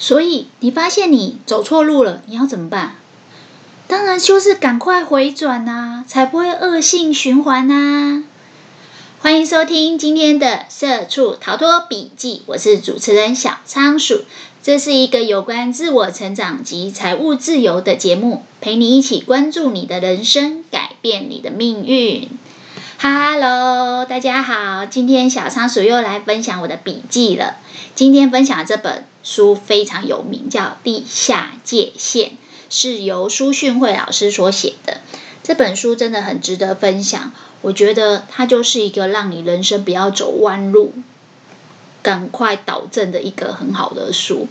所以你发现你走错路了，你要怎么办？当然就是赶快回转呐，才不会恶性循环呐。欢迎收听今天的《社畜逃脱笔记》，我是主持人小仓鼠。这是一个有关自我成长及财务自由的节目，陪你一起关注你的人生，改变你的命运。Hello，大家好，今天小仓鼠又来分享我的笔记了。今天分享这本书非常有名，叫《地下界限》，是由苏训慧老师所写的。这本书真的很值得分享，我觉得它就是一个让你人生不要走弯路、赶快导正的一个很好的书。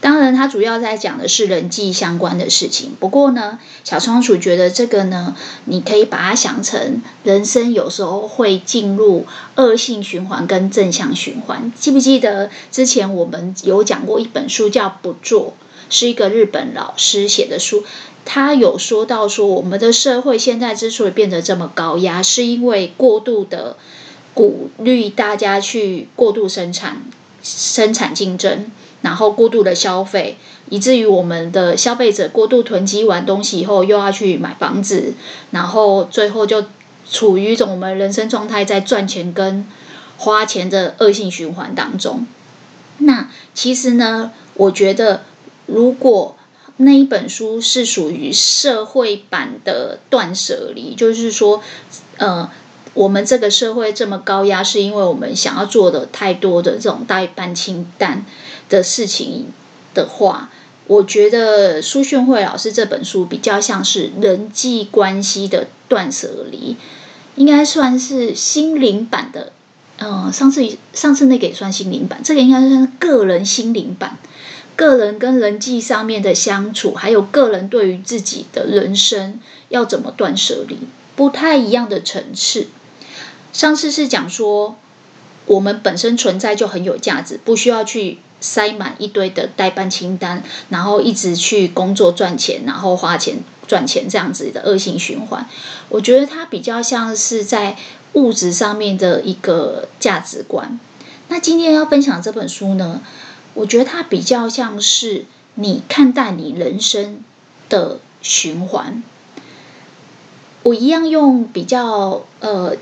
当然，它主要在讲的是人际相关的事情。不过呢，小仓鼠觉得这个呢，你可以把它想成人生有时候会进入恶性循环跟正向循环。记不记得之前我们有讲过一本书叫《不做》，是一个日本老师写的书。他有说到说，我们的社会现在之所以变得这么高压，是因为过度的鼓励大家去过度生产、生产竞争。然后过度的消费，以至于我们的消费者过度囤积完东西以后，又要去买房子，然后最后就处于一种我们人生状态在赚钱跟花钱的恶性循环当中。那其实呢，我觉得如果那一本书是属于社会版的断舍离，就是说，呃。我们这个社会这么高压，是因为我们想要做的太多的这种代办清单的事情的话，我觉得苏训慧老师这本书比较像是人际关系的断舍离，应该算是心灵版的。嗯，上次上次那个也算心灵版，这个应该算是个人心灵版，个人跟人际上面的相处，还有个人对于自己的人生要怎么断舍离，不太一样的层次。上次是讲说，我们本身存在就很有价值，不需要去塞满一堆的待办清单，然后一直去工作赚钱，然后花钱赚钱这样子的恶性循环。我觉得它比较像是在物质上面的一个价值观。那今天要分享这本书呢，我觉得它比较像是你看待你人生的循环。我一样用比较呃。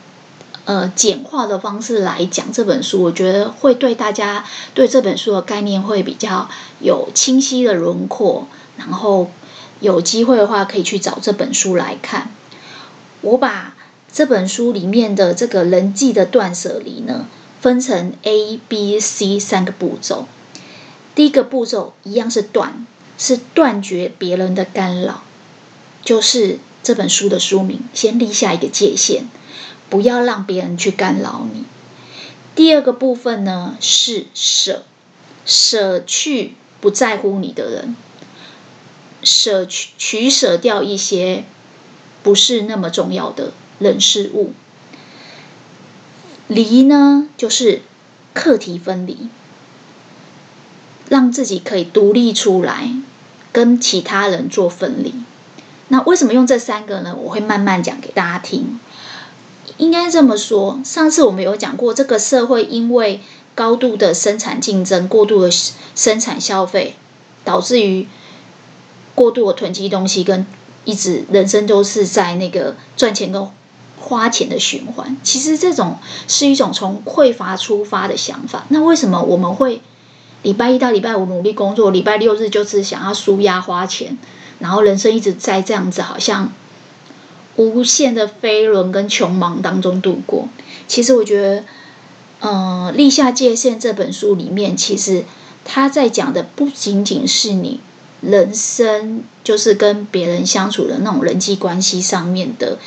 呃，简化的方式来讲这本书，我觉得会对大家对这本书的概念会比较有清晰的轮廓。然后有机会的话，可以去找这本书来看。我把这本书里面的这个人际的断舍离呢，分成 A、B、C 三个步骤。第一个步骤一样是断，是断绝别人的干扰，就是这本书的书名，先立下一个界限。不要让别人去干扰你。第二个部分呢，是舍，舍去不在乎你的人，舍去取舍掉一些不是那么重要的人事物。离呢，就是课题分离，让自己可以独立出来，跟其他人做分离。那为什么用这三个呢？我会慢慢讲给大家听。应该这么说，上次我们有讲过，这个社会因为高度的生产竞争、过度的生产消费，导致于过度的囤积东西，跟一直人生都是在那个赚钱跟花钱的循环。其实这种是一种从匮乏出发的想法。那为什么我们会礼拜一到礼拜五努力工作，礼拜六日就是想要舒压花钱，然后人生一直在这样子，好像。无限的飞轮跟穷忙当中度过。其实我觉得，嗯、《立下界限》这本书里面，其实他在讲的不仅仅是你人生，就是跟别人相处的那种人际关系上面的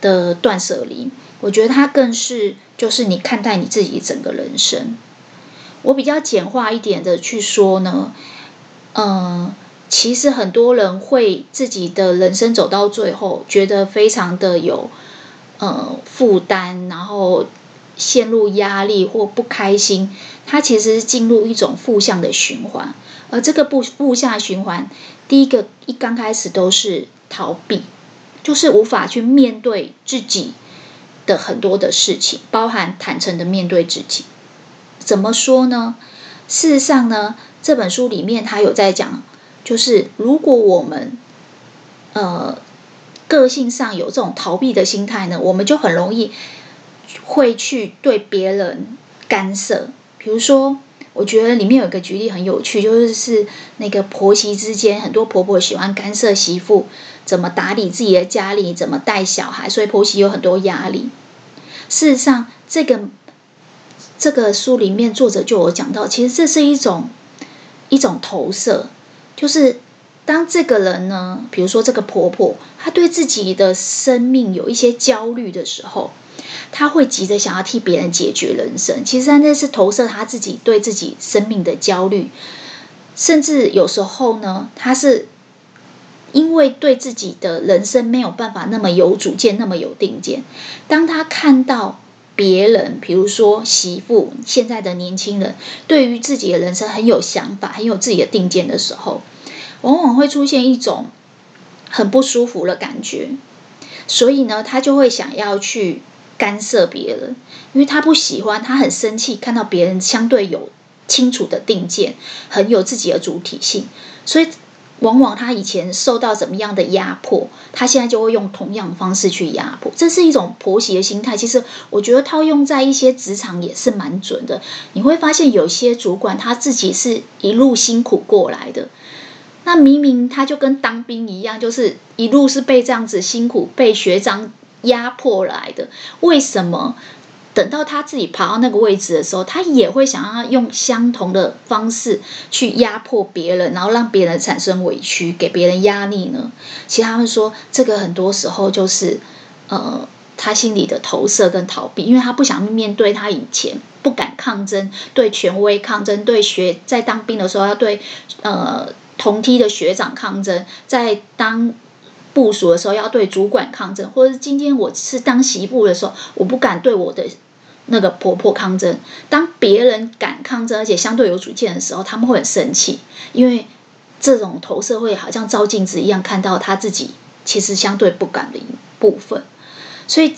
的断舍离。我觉得它更是就是你看待你自己整个人生。我比较简化一点的去说呢，嗯、其实很多人会自己的人生走到最后，觉得非常的有呃负担，然后陷入压力或不开心。他其实是进入一种负向的循环，而这个负负向循环，第一个一刚开始都是逃避，就是无法去面对自己的很多的事情，包含坦诚的面对自己。怎么说呢？事实上呢？这本书里面他有在讲，就是如果我们呃个性上有这种逃避的心态呢，我们就很容易会去对别人干涉。比如说，我觉得里面有一个举例很有趣，就是是那个婆媳之间，很多婆婆喜欢干涉媳妇怎么打理自己的家里，怎么带小孩，所以婆媳有很多压力。事实上，这个这个书里面作者就有讲到，其实这是一种。一种投射，就是当这个人呢，比如说这个婆婆，她对自己的生命有一些焦虑的时候，她会急着想要替别人解决人生。其实她那是投射她自己对自己生命的焦虑，甚至有时候呢，她是因为对自己的人生没有办法那么有主见，那么有定见。当她看到。别人，比如说媳妇，现在的年轻人，对于自己的人生很有想法，很有自己的定见的时候，往往会出现一种很不舒服的感觉。所以呢，他就会想要去干涉别人，因为他不喜欢，他很生气，看到别人相对有清楚的定见，很有自己的主体性，所以。往往他以前受到怎么样的压迫，他现在就会用同样的方式去压迫，这是一种婆媳的心态。其实我觉得套用在一些职场也是蛮准的。你会发现有些主管他自己是一路辛苦过来的，那明明他就跟当兵一样，就是一路是被这样子辛苦被学长压迫来的，为什么？等到他自己爬到那个位置的时候，他也会想要用相同的方式去压迫别人，然后让别人产生委屈，给别人压力呢？其实他们说，这个很多时候就是呃，他心里的投射跟逃避，因为他不想面对他以前不敢抗争，对权威抗争，对学在当兵的时候要对呃同梯的学长抗争，在当部署的时候要对主管抗争，或者是今天我是当媳妇的时候，我不敢对我的。那个婆婆抗争，当别人敢抗争，而且相对有主见的时候，他们会很生气，因为这种投射会好像照镜子一样，看到他自己其实相对不敢的一部分，所以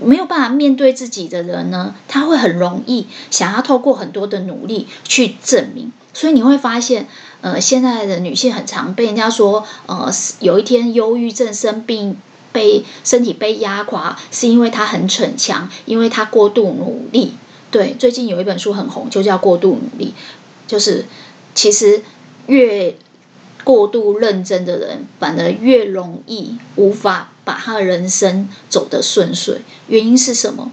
没有办法面对自己的人呢，他会很容易想要透过很多的努力去证明，所以你会发现，呃，现在的女性很常被人家说，呃，有一天忧郁症生病。被身体被压垮，是因为他很逞强，因为他过度努力。对，最近有一本书很红，就叫《过度努力》，就是其实越过度认真的人，反而越容易无法把他的人生走得顺遂。原因是什么？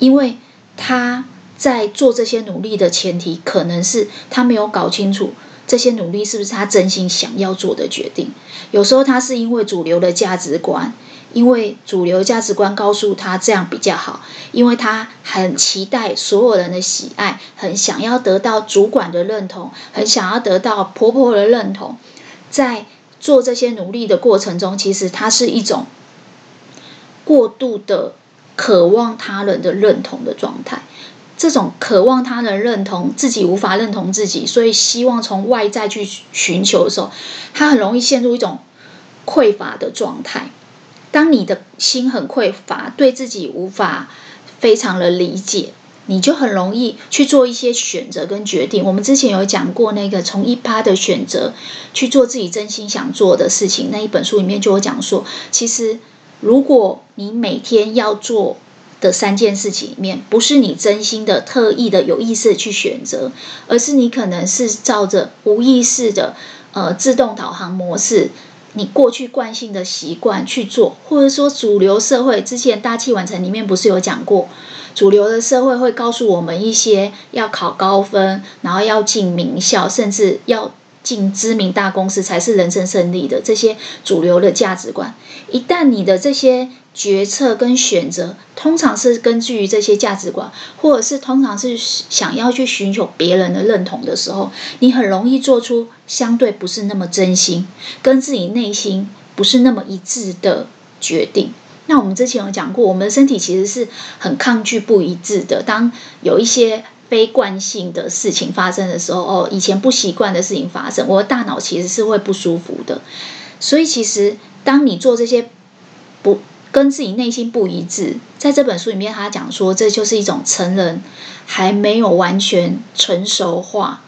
因为他在做这些努力的前提，可能是他没有搞清楚。这些努力是不是他真心想要做的决定？有时候他是因为主流的价值观，因为主流价值观告诉他这样比较好，因为他很期待所有人的喜爱，很想要得到主管的认同，很想要得到婆婆的认同。在做这些努力的过程中，其实他是一种过度的渴望他人的认同的状态。这种渴望他人认同自己无法认同自己，所以希望从外在去寻求的时候，他很容易陷入一种匮乏的状态。当你的心很匮乏，对自己无法非常的理解，你就很容易去做一些选择跟决定。我们之前有讲过那个从一趴的选择去做自己真心想做的事情，那一本书里面就有讲说，其实如果你每天要做。的三件事情里面，不是你真心的、特意的、有意识的去选择，而是你可能是照着无意识的呃自动导航模式，你过去惯性的习惯去做，或者说主流社会之前大器晚成里面不是有讲过，主流的社会会告诉我们一些要考高分，然后要进名校，甚至要进知名大公司才是人生胜利的这些主流的价值观，一旦你的这些。决策跟选择通常是根据于这些价值观，或者是通常是想要去寻求别人的认同的时候，你很容易做出相对不是那么真心，跟自己内心不是那么一致的决定。那我们之前有讲过，我们的身体其实是很抗拒不一致的。当有一些非惯性的事情发生的时候，哦，以前不习惯的事情发生，我的大脑其实是会不舒服的。所以，其实当你做这些不跟自己内心不一致，在这本书里面，他讲说，这就是一种成人还没有完全成熟化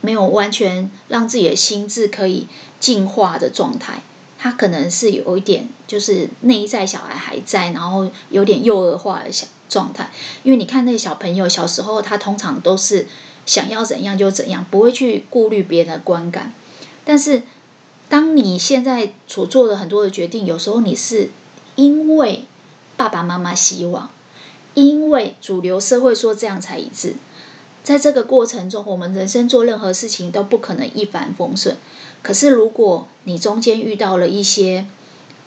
没有完全让自己的心智可以进化的状态。他可能是有一点，就是内在小孩还在，然后有点幼儿化的小状态。因为你看那个小朋友小时候，他通常都是想要怎样就怎样，不会去顾虑别人的观感。但是，当你现在所做的很多的决定，有时候你是因为爸爸妈妈希望，因为主流社会说这样才一致。在这个过程中，我们人生做任何事情都不可能一帆风顺。可是，如果你中间遇到了一些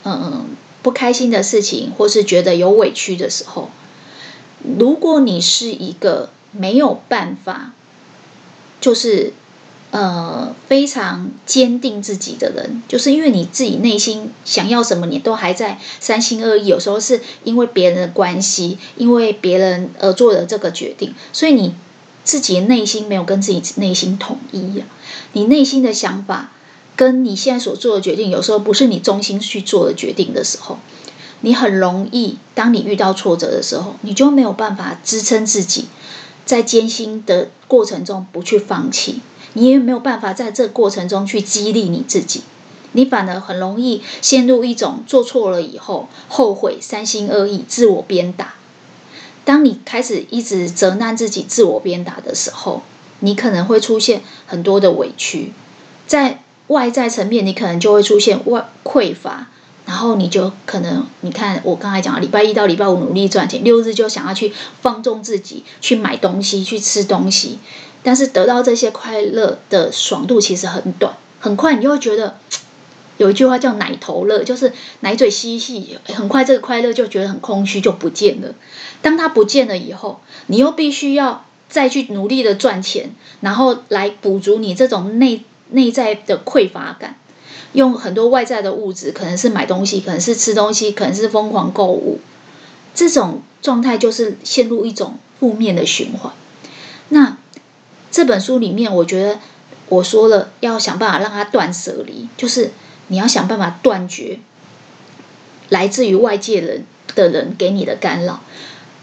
嗯不开心的事情，或是觉得有委屈的时候，如果你是一个没有办法，就是呃非常坚定自己的人，就是因为你自己内心想要什么，你都还在三心二意。有时候是因为别人的关系，因为别人而做的这个决定，所以你自己的内心没有跟自己内心统一呀，你内心的想法。跟你现在所做的决定，有时候不是你中心去做的决定的时候，你很容易，当你遇到挫折的时候，你就没有办法支撑自己，在艰辛的过程中不去放弃，你也没有办法在这过程中去激励你自己，你反而很容易陷入一种做错了以后后悔、三心二意、自我鞭打。当你开始一直责难自己、自我鞭打的时候，你可能会出现很多的委屈，在。外在层面，你可能就会出现外匮乏，然后你就可能，你看我刚才讲，礼拜一到礼拜五努力赚钱，六日就想要去放纵自己，去买东西，去吃东西，但是得到这些快乐的爽度其实很短，很快你就会觉得，有一句话叫“奶头乐”，就是奶嘴吸一吸，很快这个快乐就觉得很空虚，就不见了。当它不见了以后，你又必须要再去努力的赚钱，然后来补足你这种内。内在的匮乏感，用很多外在的物质，可能是买东西，可能是吃东西，可能是疯狂购物，这种状态就是陷入一种负面的循环。那这本书里面，我觉得我说了，要想办法让它断舍离，就是你要想办法断绝来自于外界人的人给你的干扰。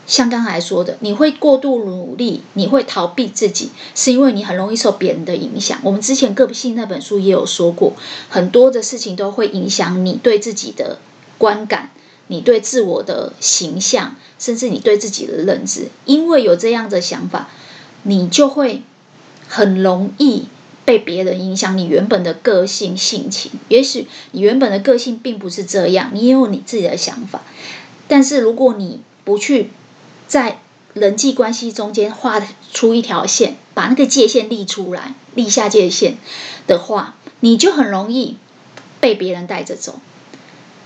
像刚才说的，你会过度努力，你会逃避自己，是因为你很容易受别人的影响。我们之前个性那本书也有说过，很多的事情都会影响你对自己的观感，你对自我的形象，甚至你对自己的认知。因为有这样的想法，你就会很容易被别人影响你原本的个性性情。也许你原本的个性并不是这样，你也有你自己的想法，但是如果你不去。在人际关系中间画出一条线，把那个界限立出来，立下界限的话，你就很容易被别人带着走。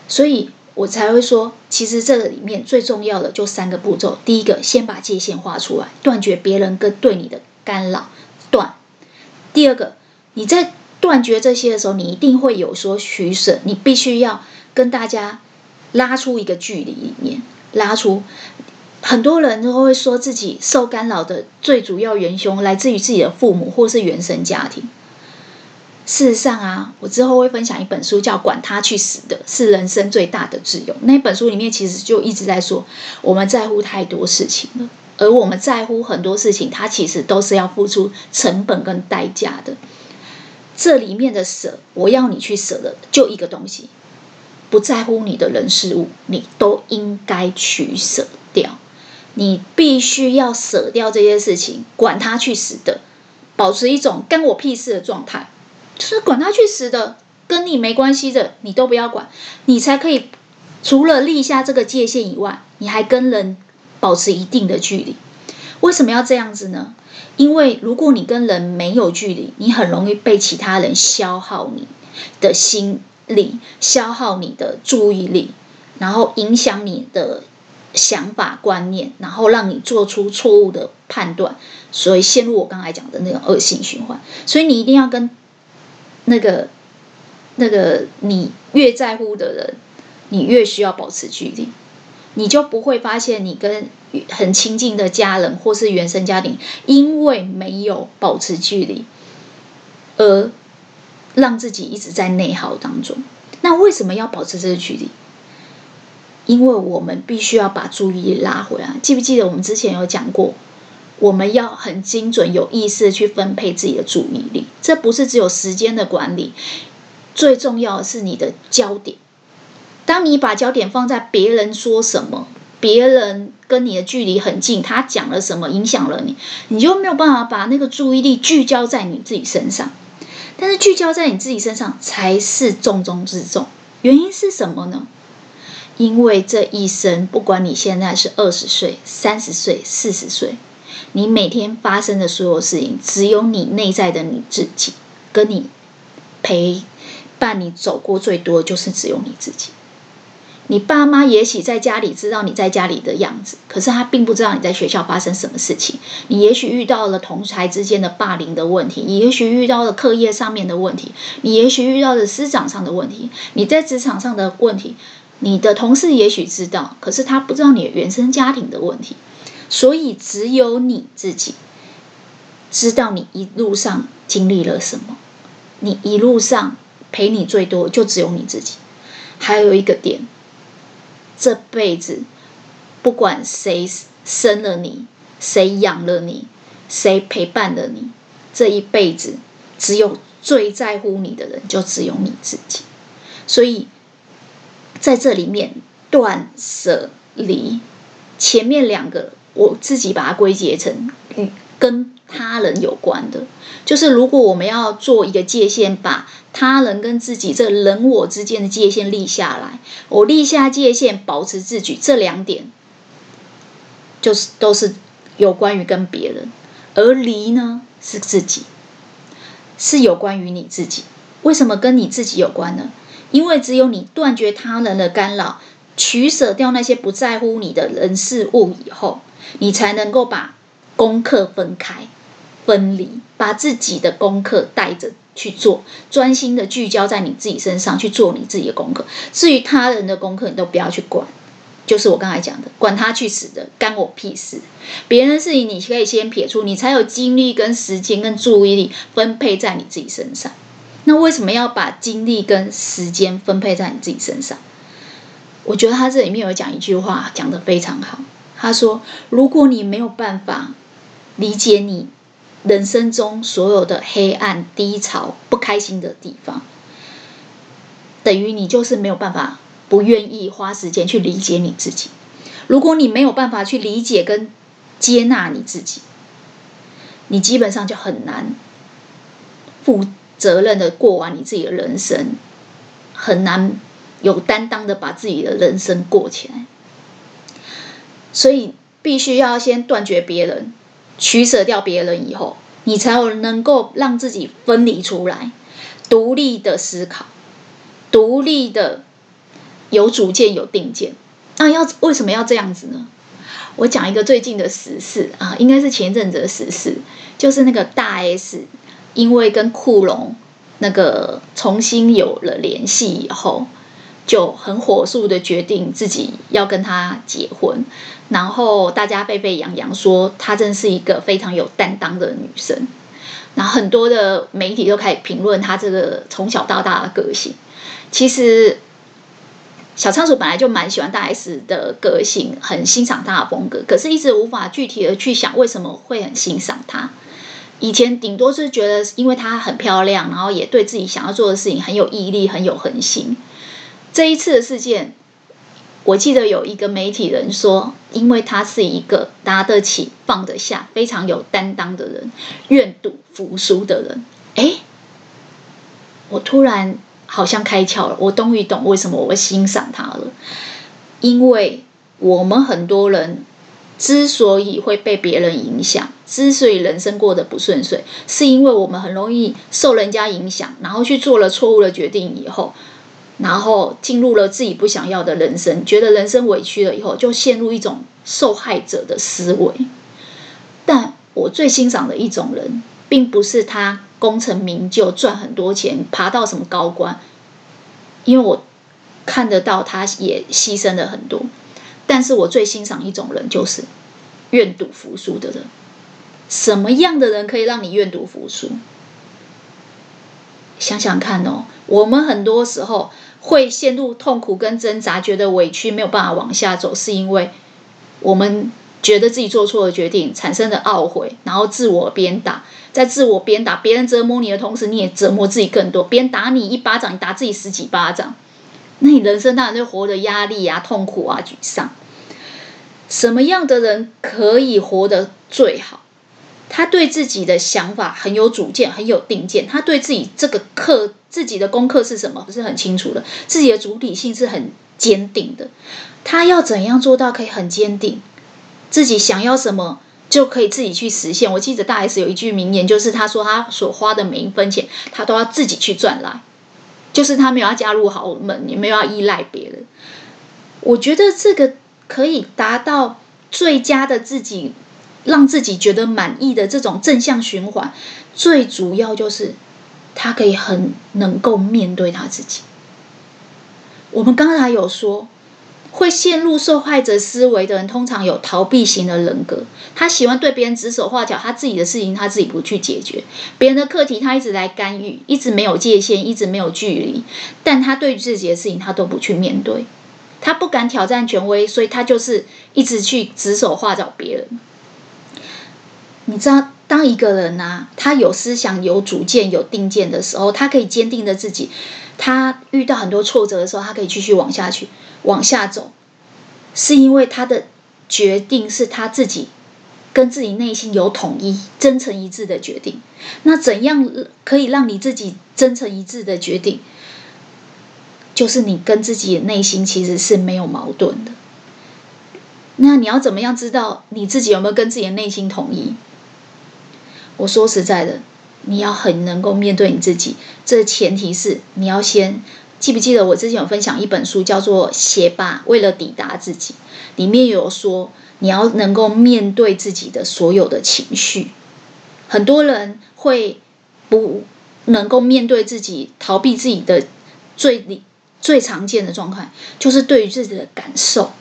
所以我才会说，其实这个里面最重要的就三个步骤：第一个，先把界限画出来，断绝别人跟对你的干扰，断；第二个，你在断绝这些的时候，你一定会有所取舍，你必须要跟大家拉出一个距离，里面拉出。很多人都会说自己受干扰的最主要元凶来自于自己的父母或是原生家庭。事实上啊，我之后会分享一本书，叫《管他去死的》，是人生最大的自由。那本书里面其实就一直在说，我们在乎太多事情了，而我们在乎很多事情，它其实都是要付出成本跟代价的。这里面的舍，我要你去舍的就一个东西，不在乎你的人事物，你都应该取舍掉。你必须要舍掉这些事情，管他去死的，保持一种干我屁事的状态，就是管他去死的，跟你没关系的，你都不要管，你才可以除了立下这个界限以外，你还跟人保持一定的距离。为什么要这样子呢？因为如果你跟人没有距离，你很容易被其他人消耗你的心力，消耗你的注意力，然后影响你的。想法观念，然后让你做出错误的判断，所以陷入我刚才讲的那种恶性循环。所以你一定要跟那个那个你越在乎的人，你越需要保持距离，你就不会发现你跟很亲近的家人或是原生家庭，因为没有保持距离，而让自己一直在内耗当中。那为什么要保持这个距离？因为我们必须要把注意力拉回来，记不记得我们之前有讲过，我们要很精准、有意识的去分配自己的注意力。这不是只有时间的管理，最重要的是你的焦点。当你把焦点放在别人说什么，别人跟你的距离很近，他讲了什么影响了你，你就没有办法把那个注意力聚焦在你自己身上。但是聚焦在你自己身上才是重中之重。原因是什么呢？因为这一生，不管你现在是二十岁、三十岁、四十岁，你每天发生的所有事情，只有你内在的你自己，跟你陪伴你走过最多，就是只有你自己。你爸妈也许在家里知道你在家里的样子，可是他并不知道你在学校发生什么事情。你也许遇到了同侪之间的霸凌的问题，你也许遇到了课业上面的问题，你也许遇到了师长上的问题，你在职场上的问题，你的同事也许知道，可是他不知道你的原生家庭的问题。所以只有你自己知道你一路上经历了什么，你一路上陪你最多就只有你自己。还有一个点。这辈子，不管谁生了你，谁养了你，谁陪伴了你，这一辈子，只有最在乎你的人，就只有你自己。所以，在这里面断舍离，前面两个我自己把它归结成与跟他人有关的，就是如果我们要做一个界限，把他人跟自己这人我之间的界限立下来，我立下界限，保持自己，这两点就是都是有关于跟别人，而离呢是自己，是有关于你自己。为什么跟你自己有关呢？因为只有你断绝他人的干扰，取舍掉那些不在乎你的人事物以后，你才能够把功课分开、分离，把自己的功课带着。去做，专心的聚焦在你自己身上去做你自己的功课。至于他人的功课，你都不要去管。就是我刚才讲的，管他去死的，干我屁事。别人的事情你可以先撇出，你才有精力跟时间跟注意力分配在你自己身上。那为什么要把精力跟时间分配在你自己身上？我觉得他这里面有讲一句话，讲得非常好。他说：“如果你没有办法理解你。”人生中所有的黑暗、低潮、不开心的地方，等于你就是没有办法，不愿意花时间去理解你自己。如果你没有办法去理解跟接纳你自己，你基本上就很难负责任的过完你自己的人生，很难有担当的把自己的人生过起来。所以，必须要先断绝别人。取舍掉别人以后，你才有能够让自己分离出来，独立的思考，独立的有主见、有定见。那要为什么要这样子呢？我讲一个最近的时事啊，应该是前一阵子的时事，就是那个大 S 因为跟库龙那个重新有了联系以后。就很火速的决定自己要跟他结婚，然后大家沸沸扬扬说她真是一个非常有担当的女生，然后很多的媒体都开始评论她这个从小到大的个性。其实小仓鼠本来就蛮喜欢大 S 的个性，很欣赏她的风格，可是一直无法具体的去想为什么会很欣赏她。以前顶多是觉得因为她很漂亮，然后也对自己想要做的事情很有毅力，很有恒心。这一次的事件，我记得有一个媒体人说，因为她是一个拿得起放得下、非常有担当的人，愿赌服输的人。哎，我突然好像开窍了，我终于懂为什么我会欣赏他了。因为我们很多人之所以会被别人影响，之所以人生过得不顺遂，是因为我们很容易受人家影响，然后去做了错误的决定以后。然后进入了自己不想要的人生，觉得人生委屈了以后，就陷入一种受害者的思维。但我最欣赏的一种人，并不是他功成名就、赚很多钱、爬到什么高官，因为我看得到他也牺牲了很多。但是我最欣赏一种人，就是愿赌服输的人。什么样的人可以让你愿赌服输？想想看哦，我们很多时候。会陷入痛苦跟挣扎，觉得委屈没有办法往下走，是因为我们觉得自己做错了决定，产生的懊悔，然后自我鞭打，在自我鞭打，别人折磨你的同时，你也折磨自己更多。别人打你一巴掌，你打自己十几巴掌，那你人生当然就活得压力啊、痛苦啊、沮丧。什么样的人可以活得最好？他对自己的想法很有主见，很有定见。他对自己这个课、自己的功课是什么，不是很清楚的。自己的主体性是很坚定的。他要怎样做到可以很坚定？自己想要什么就可以自己去实现。我记得大 S 有一句名言，就是他说他所花的每一分钱，他都要自己去赚来，就是他没有要加入豪门，也没有要依赖别人。我觉得这个可以达到最佳的自己。让自己觉得满意的这种正向循环，最主要就是他可以很能够面对他自己。我们刚才有说，会陷入受害者思维的人，通常有逃避型的人格。他喜欢对别人指手画脚，他自己的事情他自己不去解决，别人的课题他一直来干预，一直没有界限，一直没有距离。但他对自己的事情他都不去面对，他不敢挑战权威，所以他就是一直去指手画脚别人。你知道，当一个人啊，他有思想、有主见、有定见的时候，他可以坚定的自己。他遇到很多挫折的时候，他可以继续往下去、往下走，是因为他的决定是他自己跟自己内心有统一、真诚一致的决定。那怎样可以让你自己真诚一致的决定？就是你跟自己的内心其实是没有矛盾的。那你要怎么样知道你自己有没有跟自己的内心统一？我说实在的，你要很能够面对你自己，这前提是你要先记不记得我之前有分享一本书，叫做《学霸为了抵达自己》，里面有说你要能够面对自己的所有的情绪。很多人会不能够面对自己，逃避自己的最最常见的状态，就是对于自己的感受、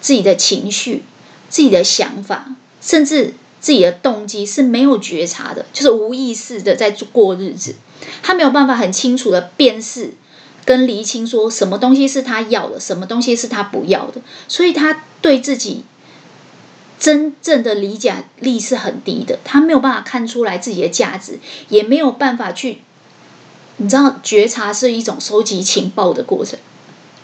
自己的情绪、自己的想法，甚至。自己的动机是没有觉察的，就是无意识的在过日子，他没有办法很清楚的辨识跟厘清，说什么东西是他要的，什么东西是他不要的，所以他对自己真正的理解力是很低的，他没有办法看出来自己的价值，也没有办法去，你知道，觉察是一种收集情报的过程。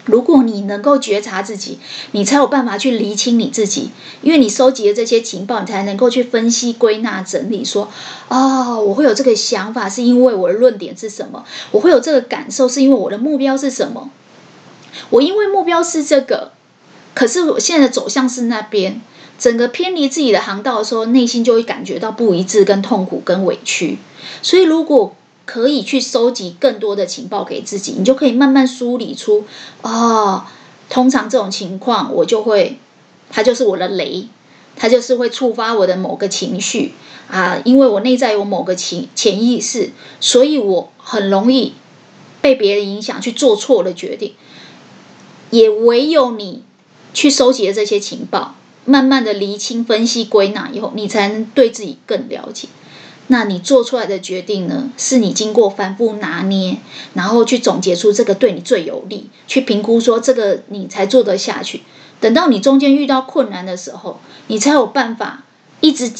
如果你能够觉察自己，你才有办法去厘清你自己，因为你收集的这些情报，你才能够去分析、归纳、整理，说：哦，我会有这个想法，是因为我的论点是什么？我会有这个感受，是因为我的目标是什么？我因为目标是这个，可是我现在的走向是那边，整个偏离自己的航道的时候，内心就会感觉到不一致、跟痛苦、跟委屈。所以如果可以去收集更多的情报给自己，你就可以慢慢梳理出，哦，通常这种情况我就会，它就是我的雷，它就是会触发我的某个情绪啊，因为我内在有某个情潜意识，所以我很容易被别人影响去做错了决定。也唯有你去收集了这些情报，慢慢的厘清、分析、归纳以后，你才能对自己更了解。那你做出来的决定呢？是你经过反复拿捏，然后去总结出这个对你最有利，去评估说这个你才做得下去。等到你中间遇到困难的时候，你才有办法一直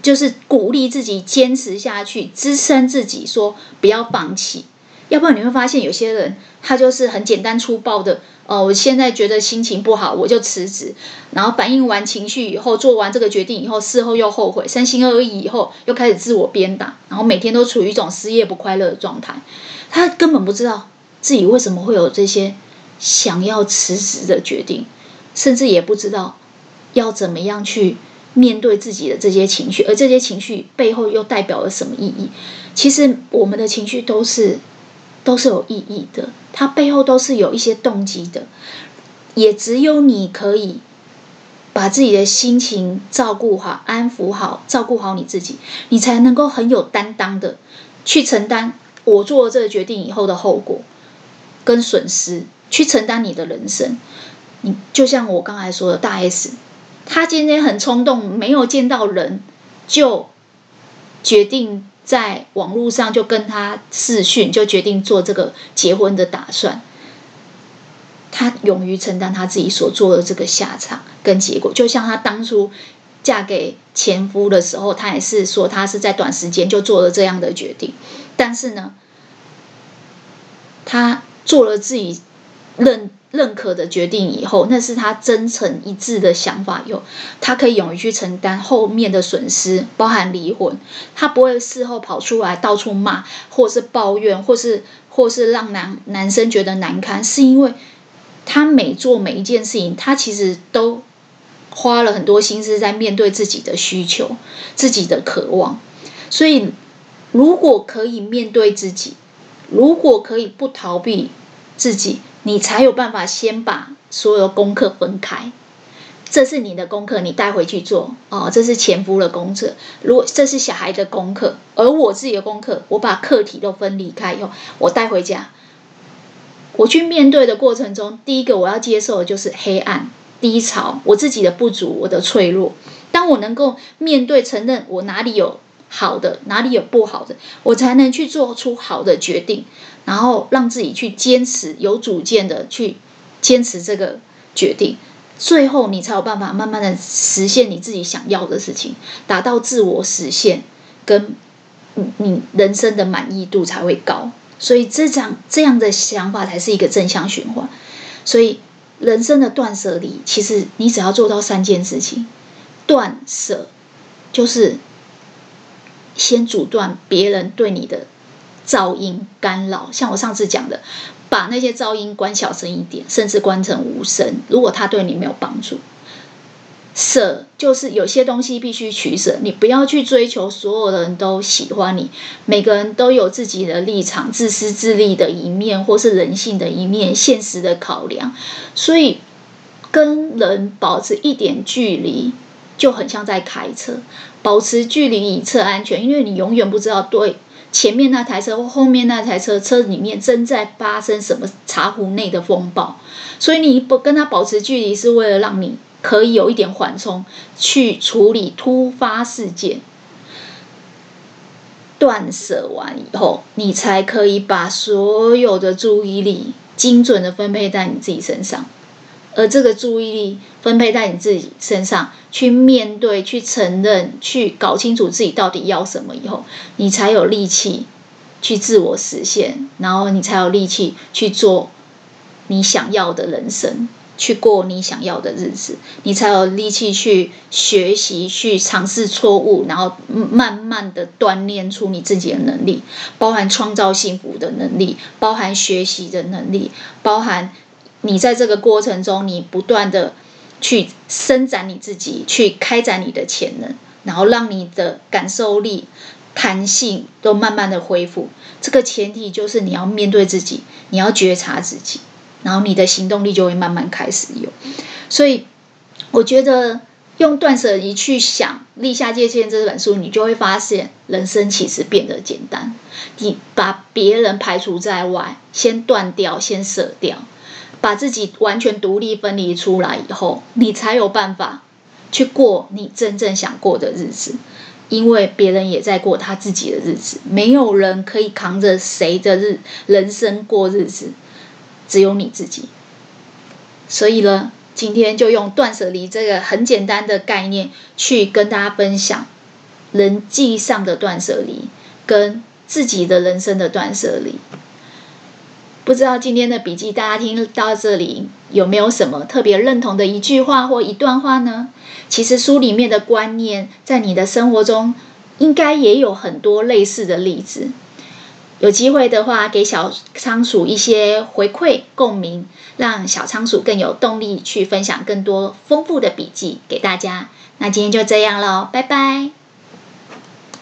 就是鼓励自己坚持下去，支撑自己说不要放弃。要不然你会发现有些人他就是很简单粗暴的。哦，我现在觉得心情不好，我就辞职，然后反映完情绪以后，做完这个决定以后，事后又后悔，三心二意以后，又开始自我鞭打，然后每天都处于一种失业不快乐的状态。他根本不知道自己为什么会有这些想要辞职的决定，甚至也不知道要怎么样去面对自己的这些情绪，而这些情绪背后又代表了什么意义？其实我们的情绪都是。都是有意义的，它背后都是有一些动机的，也只有你可以把自己的心情照顾好、安抚好、照顾好你自己，你才能够很有担当的去承担我做了这个决定以后的后果跟损失，去承担你的人生。你就像我刚才说的，大 S，他今天很冲动，没有见到人就决定。在网络上就跟他视讯，就决定做这个结婚的打算。他勇于承担他自己所做的这个下场，跟结果。就像他当初嫁给前夫的时候，他也是说他是在短时间就做了这样的决定，但是呢，他做了自己认认可的决定以后，那是他真诚一致的想法以后，她可以勇于去承担后面的损失，包含离婚，他不会事后跑出来到处骂，或是抱怨，或是或是让男男生觉得难堪，是因为。他每做每一件事情，他其实都花了很多心思在面对自己的需求、自己的渴望。所以，如果可以面对自己，如果可以不逃避自己，你才有办法先把所有功课分开。这是你的功课，你带回去做哦。这是前夫的功课，如果这是小孩的功课，而我自己的功课，我把课题都分离开以后，我带回家。我去面对的过程中，第一个我要接受的就是黑暗、低潮，我自己的不足，我的脆弱。当我能够面对、承认我哪里有好的，哪里有不好的，我才能去做出好的决定，然后让自己去坚持、有主见的去坚持这个决定。最后，你才有办法慢慢的实现你自己想要的事情，达到自我实现，跟你人生的满意度才会高。所以这样这样的想法才是一个正向循环。所以人生的断舍离，其实你只要做到三件事情：断舍，就是先阻断别人对你的噪音干扰。像我上次讲的，把那些噪音关小声一点，甚至关成无声。如果他对你没有帮助。舍就是有些东西必须取舍，你不要去追求所有的人都喜欢你，每个人都有自己的立场、自私自利的一面，或是人性的一面、现实的考量，所以跟人保持一点距离，就很像在开车，保持距离以测安全，因为你永远不知道对前面那台车或后面那台车车里面正在发生什么茶壶内的风暴，所以你不跟他保持距离，是为了让你。可以有一点缓冲，去处理突发事件。断舍完以后，你才可以把所有的注意力精准的分配在你自己身上。而这个注意力分配在你自己身上，去面对、去承认、去搞清楚自己到底要什么以后，你才有力气去自我实现，然后你才有力气去做你想要的人生。去过你想要的日子，你才有力气去学习、去尝试错误，然后慢慢的锻炼出你自己的能力，包含创造幸福的能力，包含学习的能力，包含你在这个过程中，你不断的去伸展你自己，去开展你的潜能，然后让你的感受力、弹性都慢慢的恢复。这个前提就是你要面对自己，你要觉察自己。然后你的行动力就会慢慢开始有，所以我觉得用断舍离去想《立下界限》这本书，你就会发现人生其实变得简单。你把别人排除在外，先断掉，先舍掉，把自己完全独立分离出来以后，你才有办法去过你真正想过的日子。因为别人也在过他自己的日子，没有人可以扛着谁的日人生过日子。只有你自己，所以呢，今天就用断舍离这个很简单的概念去跟大家分享人际上的断舍离，跟自己的人生的断舍离。不知道今天的笔记大家听到这里有没有什么特别认同的一句话或一段话呢？其实书里面的观念在你的生活中应该也有很多类似的例子。有机会的话，给小仓鼠一些回馈共鸣，让小仓鼠更有动力去分享更多丰富的笔记给大家。那今天就这样喽，拜拜。